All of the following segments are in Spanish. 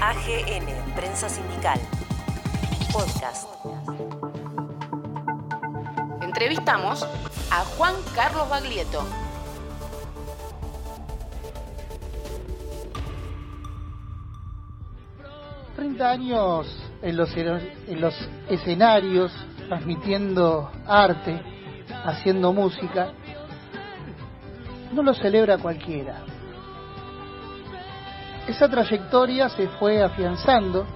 AGN, Prensa Sindical. Podcast. Entrevistamos a Juan Carlos Baglietto. años en los, en los escenarios, transmitiendo arte, haciendo música, no lo celebra cualquiera. Esa trayectoria se fue afianzando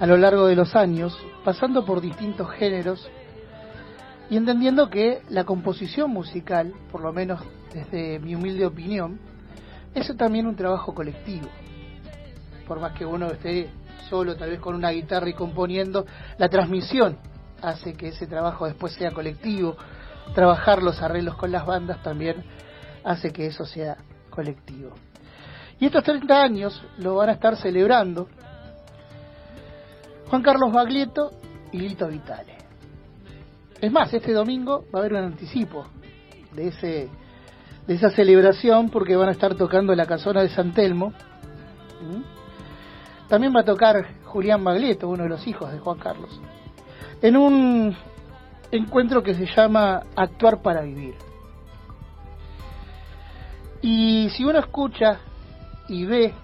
a lo largo de los años, pasando por distintos géneros y entendiendo que la composición musical, por lo menos desde mi humilde opinión, es también un trabajo colectivo. Por más que uno esté solo, tal vez con una guitarra y componiendo, la transmisión hace que ese trabajo después sea colectivo. Trabajar los arreglos con las bandas también hace que eso sea colectivo. Y estos 30 años lo van a estar celebrando Juan Carlos Baglietto y Lito Vitale. Es más, este domingo va a haber un anticipo de ese de esa celebración porque van a estar tocando la casona de San Telmo. También va a tocar Julián Baglietto, uno de los hijos de Juan Carlos, en un encuentro que se llama Actuar para Vivir. Y si uno escucha y ve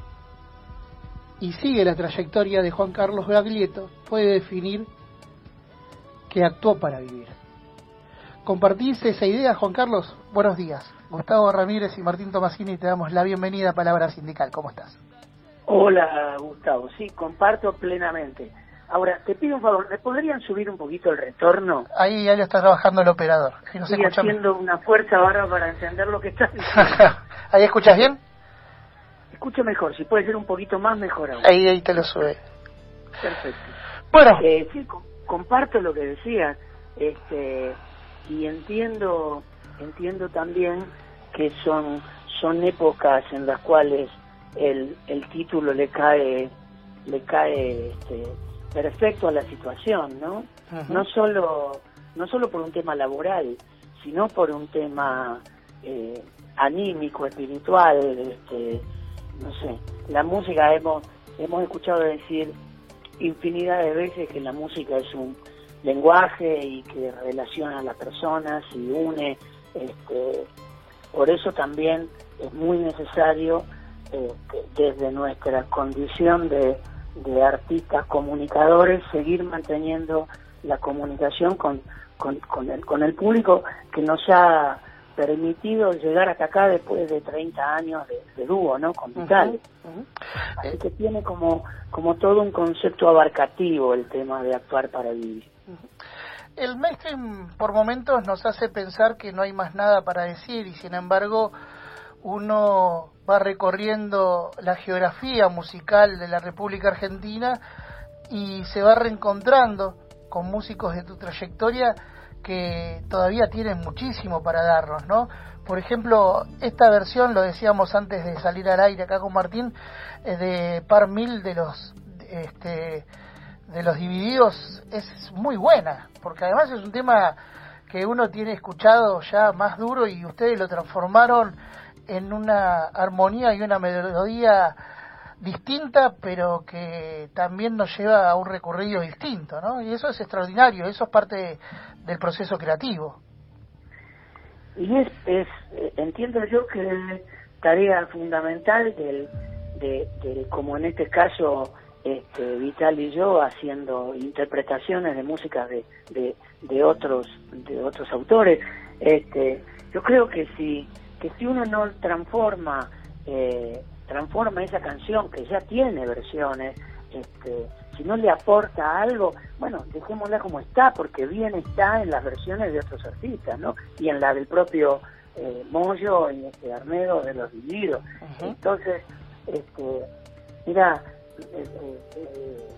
y sigue la trayectoria de Juan Carlos Baglietto, puede definir que actuó para vivir. ¿Compartís esa idea, Juan Carlos? Buenos días. Gustavo Ramírez y Martín Tomasini te damos la bienvenida a Palabra Sindical. ¿Cómo estás? Hola, Gustavo. Sí, comparto plenamente. Ahora, te pido un favor, ¿me podrían subir un poquito el retorno? Ahí ya lo está trabajando el operador. Estoy haciendo una fuerza barra para encender lo que está ¿Ahí escuchas bien? Escucho mejor, si puede ser un poquito más, mejor aún. Ahí, ahí te lo sube. Perfecto. Bueno. Eh, sí, comparto lo que decías, este, y entiendo, entiendo también que son, son épocas en las cuales el, el título le cae le cae este, perfecto a la situación, ¿no? No solo no solo por un tema laboral, sino por un tema eh, anímico, espiritual, este, no sé. La música hemos hemos escuchado decir infinidad de veces que la música es un lenguaje y que relaciona a las personas y une. Este, por eso también es muy necesario eh, desde nuestra condición de, artistas comunicadores, seguir manteniendo la comunicación con, con, el, con el público que nos ha permitido llegar hasta acá después de 30 años de, dúo, ¿no? Con Vital. Así que tiene como, como todo un concepto abarcativo el tema de actuar para vivir. El mainstream por momentos nos hace pensar que no hay más nada para decir y sin embargo uno va recorriendo la geografía musical de la República Argentina y se va reencontrando con músicos de tu trayectoria que todavía tienen muchísimo para darnos, ¿no? Por ejemplo, esta versión, lo decíamos antes de salir al aire acá con Martín, de Par Mil de los este, de los divididos es muy buena, porque además es un tema que uno tiene escuchado ya más duro y ustedes lo transformaron en una armonía y una melodía distinta, pero que también nos lleva a un recorrido distinto, ¿no? Y eso es extraordinario, eso es parte del proceso creativo. Y es, es entiendo yo que es tarea fundamental del, de, como en este caso, este, Vital y yo haciendo interpretaciones de música de, de, de otros de otros autores este yo creo que si que si uno no transforma eh, transforma esa canción que ya tiene versiones, este, si no le aporta algo, bueno, dejémosla como está, porque bien está en las versiones de otros artistas, ¿no? Y en la del propio eh, Moyo y este Arnedo de los Divididos. Entonces, este, mira, eh, eh,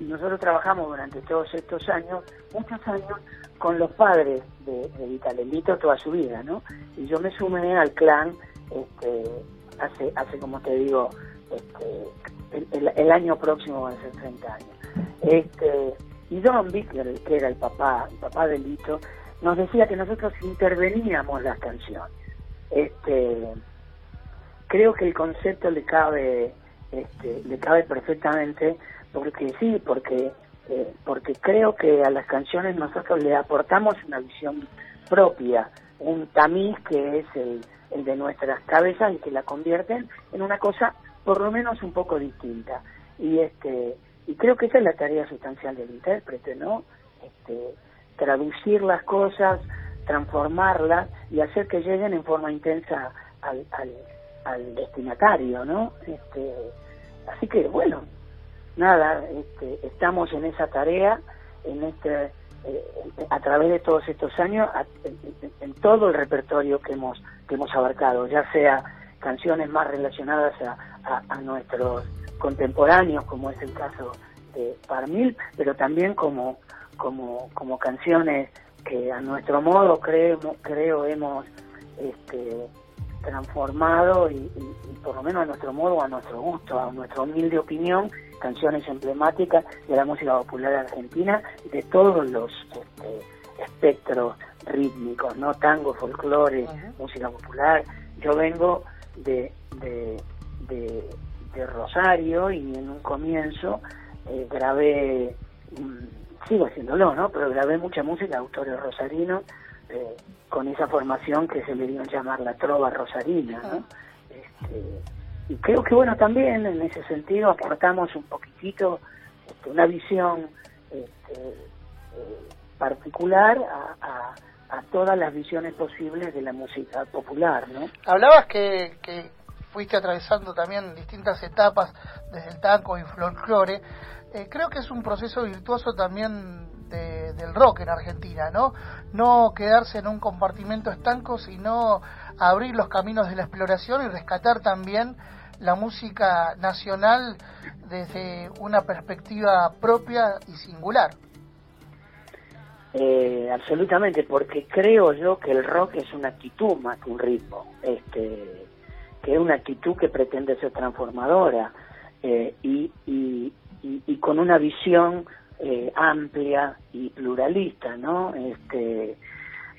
nosotros trabajamos durante todos estos años, muchos años, con los padres de, de Vitalelito toda su vida, ¿no? Y yo me sumé al clan este, hace, hace como te digo, este, el, año próximo van a ser 30 años. Este, y Don Vic, que era el papá, el papá de Lito, nos decía que nosotros interveníamos las canciones. Este, creo que el concepto le cabe este, le cabe perfectamente, porque sí, porque eh, porque creo que a las canciones nosotros le aportamos una visión propia, un tamiz que es el, el de nuestras cabezas y que la convierten en una cosa por lo menos un poco distinta. Y este y creo que esa es la tarea sustancial del intérprete, ¿no? Este, traducir las cosas, transformarlas y hacer que lleguen en forma intensa al, al, al destinatario, ¿no? Este, así que bueno, nada, este, estamos en esa tarea, en este, a través de todos estos años, en, todo el repertorio que hemos que hemos abarcado, ya sea canciones más relacionadas a, a, nuestros contemporáneos, como es el caso de Parmil, pero también como como como canciones que a nuestro modo creo creo hemos este, transformado y, por lo menos a nuestro modo, a nuestro gusto, a nuestra humilde opinión, canciones emblemáticas de la música popular argentina de todos los este, espectros rítmicos, ¿no? Tango, folclore, música popular. Yo vengo de, de, de, Rosario y en un comienzo eh, grabé, mm, sigo haciéndolo, ¿no? Pero grabé mucha música de autores rosarinos eh, con esa formación que se le dio a llamar la trova rosarina, ¿no? Este, y creo que bueno también en ese sentido aportamos un poquitito este, una visión este, eh, particular a, todas las visiones posibles de la música popular, ¿no? Hablabas que, que fuiste atravesando también distintas etapas desde el tango y folclore. Eh, creo que es un proceso virtuoso también del rock en Argentina, ¿no? No quedarse en un compartimento estanco, sino abrir los caminos de la exploración y rescatar también la música nacional desde una perspectiva propia y singular. Eh, absolutamente, porque creo yo que el rock es una actitud más que un ritmo, este, que es una actitud que pretende ser transformadora eh, y, y, y, con una visión amplia y pluralista, ¿no? Este,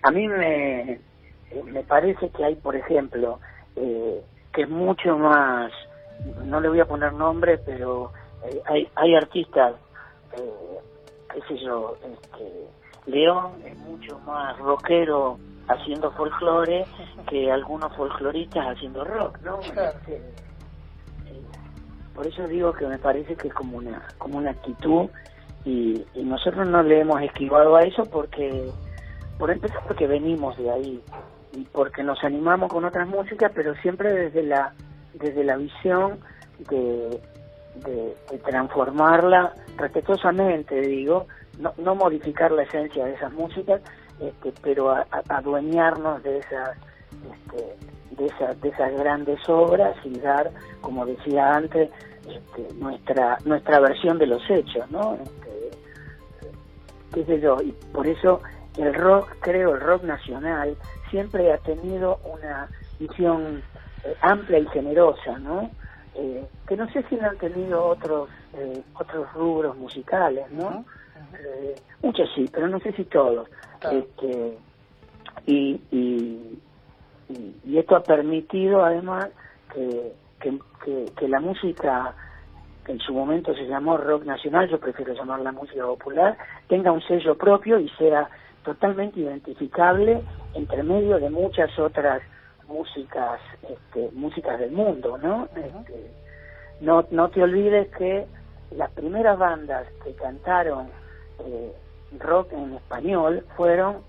a mí me, me parece que hay, por ejemplo, eh, que es mucho más, no le voy a poner nombre, pero eh, hay, hay artistas, eh, qué sé yo, este, León es mucho más rockero haciendo folclore que algunos folcloristas haciendo rock, ¿no? Este, eh, por eso digo que me parece que es como una, como una actitud y, nosotros no le hemos esquivado a eso porque, por empezar, porque venimos de ahí y porque nos animamos con otras músicas, pero siempre desde la desde la visión de, de, transformarla respetuosamente, digo, no, no, modificar la esencia de esas músicas, este, pero adueñarnos de esas, este, de esas de esas grandes obras y dar, como decía antes, este, nuestra nuestra versión de los hechos, ¿no? Este, qué sé yo, y por eso el rock, creo, el rock nacional siempre ha tenido una visión eh, amplia y generosa, ¿no? Eh, que no sé si lo han tenido otros eh, otros rubros musicales, ¿no? muchos sí, pero no sé si todos. Este, y, y, y, esto ha permitido además que, que, que, la música que en su momento se llamó rock nacional, yo prefiero llamarla música popular, tenga un sello propio y sea totalmente identificable entre medio de muchas otras músicas este, músicas del mundo no este, no no te olvides que las primeras bandas que cantaron eh, rock en español fueron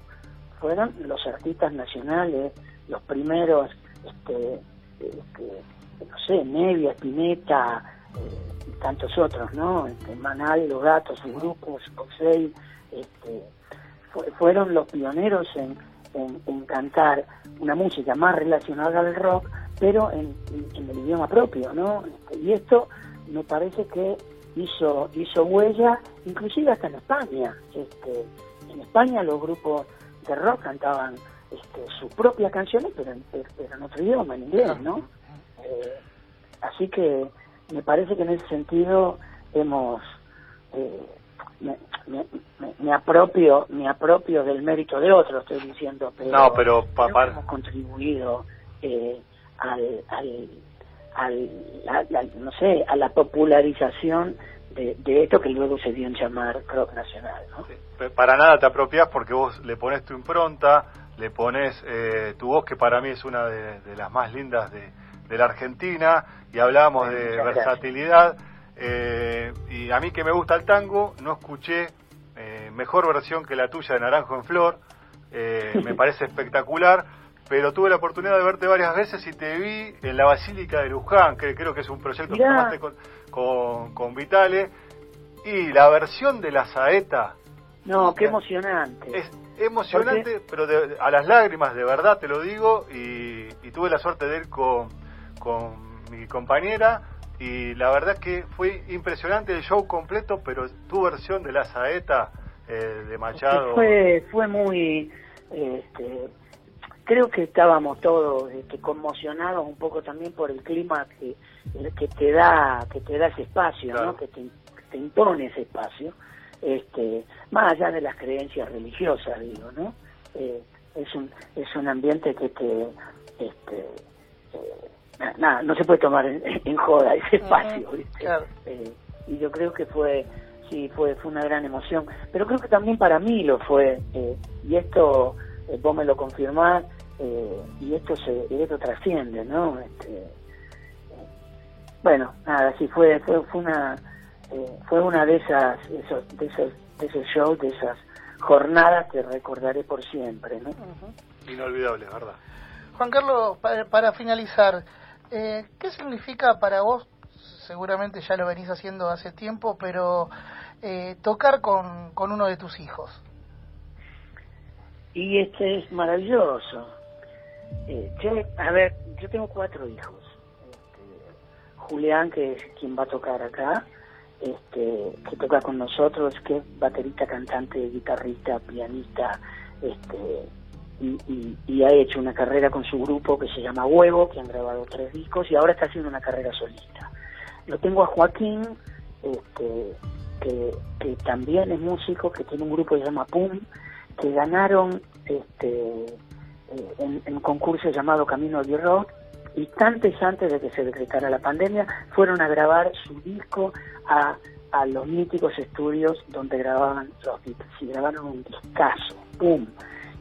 fueron los artistas nacionales los primeros este, este no sé Nevia Spinetta eh, y tantos otros no este, Manal los gatos sus grupos Oxey este fueron los pioneros en, en, cantar una música más relacionada al rock, pero en, el idioma propio, ¿no? Y esto me parece que hizo hizo huella, inclusive hasta en España. Este, en España los grupos de rock cantaban este, sus propias canciones, pero en, pero en otro idioma, en inglés, ¿no? Eh, así que me parece que en ese sentido hemos eh, me, apropio me apropio del mérito de otros estoy diciendo pero no pero papá hemos contribuido eh, al, al, no sé, a la popularización de, esto que luego se dio en llamar rock nacional. ¿no? Para nada te apropias porque vos le pones tu impronta, le pones eh, tu voz, que para mí es una de, las más lindas de, la Argentina, y hablábamos de versatilidad. Eh, y a mí que me gusta el tango, no escuché eh, mejor versión que la tuya de Naranjo en Flor. me parece espectacular pero tuve la oportunidad de verte varias veces y te vi en la Basílica de Luján, que creo que es un proyecto que tomaste con, con, Vitale, y la versión de la saeta. No, qué emocionante. Es emocionante, pero a las lágrimas, de verdad te lo digo, y, tuve la suerte de ir con, con mi compañera, y la verdad que fue impresionante el show completo, pero tu versión de la saeta eh, de Machado... Fue, fue muy... Este, creo que estábamos todos este, conmocionados un poco también por el clima que, que te da que te da ese espacio, ¿no? Que te, impone ese espacio, este, más allá de las creencias religiosas, digo, ¿no? Eh, es un es un ambiente que te nada, no se puede tomar en, joda ese espacio, eh, y yo creo que fue sí fue fue una gran emoción, pero creo que también para mí lo fue y esto vos me lo confirmás eh, y esto se esto trasciende no este, bueno nada sí fue fue, fue una eh, fue una de esas esos, de esos de esos shows de esas jornadas que recordaré por siempre no inolvidable verdad. Juan Carlos para, finalizar eh, qué significa para vos seguramente ya lo venís haciendo hace tiempo pero tocar con, con uno de tus hijos. Y este es maravilloso. Eh, yo, a ver, yo tengo cuatro hijos. Este, Julián, que es quien va a tocar acá, este, que toca con nosotros, que es baterista, cantante, guitarrista, pianista, este, y, ha hecho una carrera con su grupo que se llama Huevo, que han grabado tres discos, y ahora está haciendo una carrera solista. Lo tengo a Joaquín, este, que, que también es músico, que tiene un grupo que se llama PUM, que ganaron este, eh, en, un concurso llamado Camino al Rock y antes antes de que se decretara la pandemia fueron a grabar su disco a, a los míticos estudios donde grababan los Beatles y grabaron un discazo, ¡pum!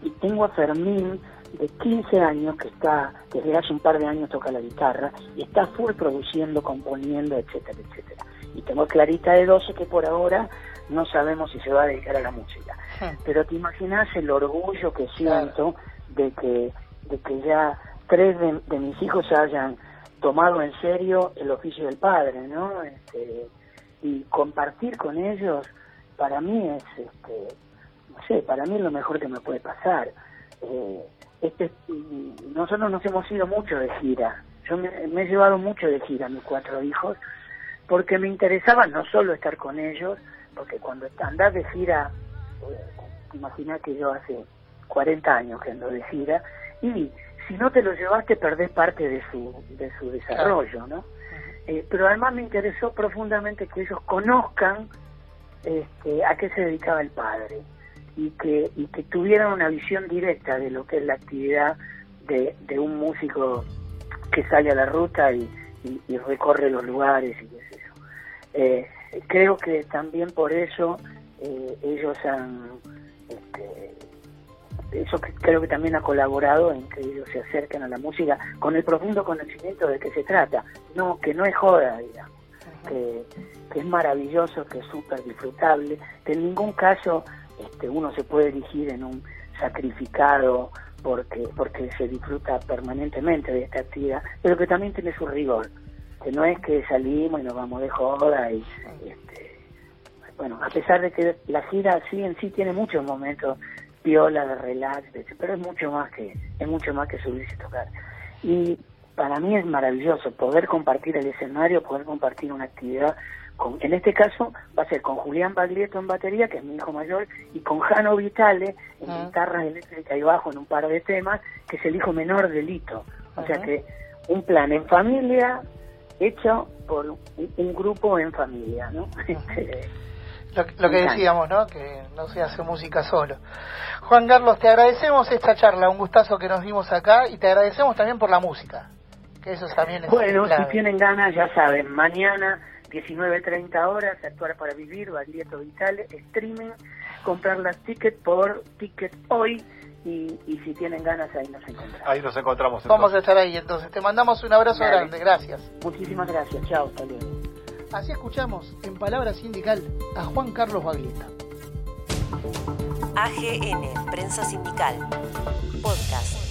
Y tengo a Fermín de 15 años que está, desde hace un par de años toca la guitarra y está full produciendo, componiendo, etcétera, etcétera. Y tengo a Clarita de 12 que por ahora no sabemos si se va a dedicar a la música. Pero te imaginas el orgullo que siento de que, de que ya tres de, mis hijos hayan tomado en serio el oficio del padre, ¿no? Este, y compartir con ellos, para mí es, este, sé, para mí es lo mejor que me puede pasar. Eh, este, nosotros nos hemos ido mucho de gira. Yo me, he llevado mucho de gira a mis cuatro hijos porque me interesaba no solo estar con ellos, porque cuando andás de gira, eh, que yo hace 40 años que ando de gira, y si no te lo llevaste perdés parte de su, de su desarrollo, ¿no? Eh, pero además me interesó profundamente que ellos conozcan este, a qué se dedicaba el padre y que, y que tuvieran una visión directa de lo que es la actividad de, de un músico que sale a la ruta y, y, recorre los lugares y qué sé yo. Eh, creo que también por eso eh, ellos han este, eso creo que también ha colaborado en que ellos se acerquen a la música con el profundo conocimiento de qué se trata. No, que no es joda, digamos, que, es maravilloso, que es súper disfrutable, que en ningún caso este, uno se puede dirigir en un sacrificado porque, porque se disfruta permanentemente de esta actividad, pero que también tiene su rigor, que no es que salimos y nos vamos de joda y este, bueno, a pesar de que la gira sí en sí tiene muchos momentos viola, de relax, pero es mucho más que es mucho más que subirse y tocar. Y para mí es maravilloso poder compartir el escenario, poder compartir una actividad con, en este caso va a ser con Julián Baglietto en batería, que es mi hijo mayor, y con Jano Vitale en ah. guitarra eléctrica y bajo en un par de temas, que es el hijo menor de Lito. O sea que un plan en familia hecho por un, grupo en familia, ¿no? Lo, que decíamos, ¿no? Que no se hace música solo. Juan Carlos, te agradecemos esta charla, un gustazo que nos dimos acá y te agradecemos también por la música. Que eso también es Bueno, clave. si tienen ganas, ya saben, mañana 19.30 horas, Actuar para Vivir, Baglietto Vital, streaming, comprar las tickets por Ticket Hoy y, y si tienen ganas ahí nos encontramos. Ahí nos encontramos. Vamos a estar ahí entonces. Te mandamos un abrazo Dale. grande, gracias. Muchísimas gracias, chao, hasta luego. Así escuchamos en Palabra Sindical a Juan Carlos Baglieta. AGN, Prensa Sindical. Podcast.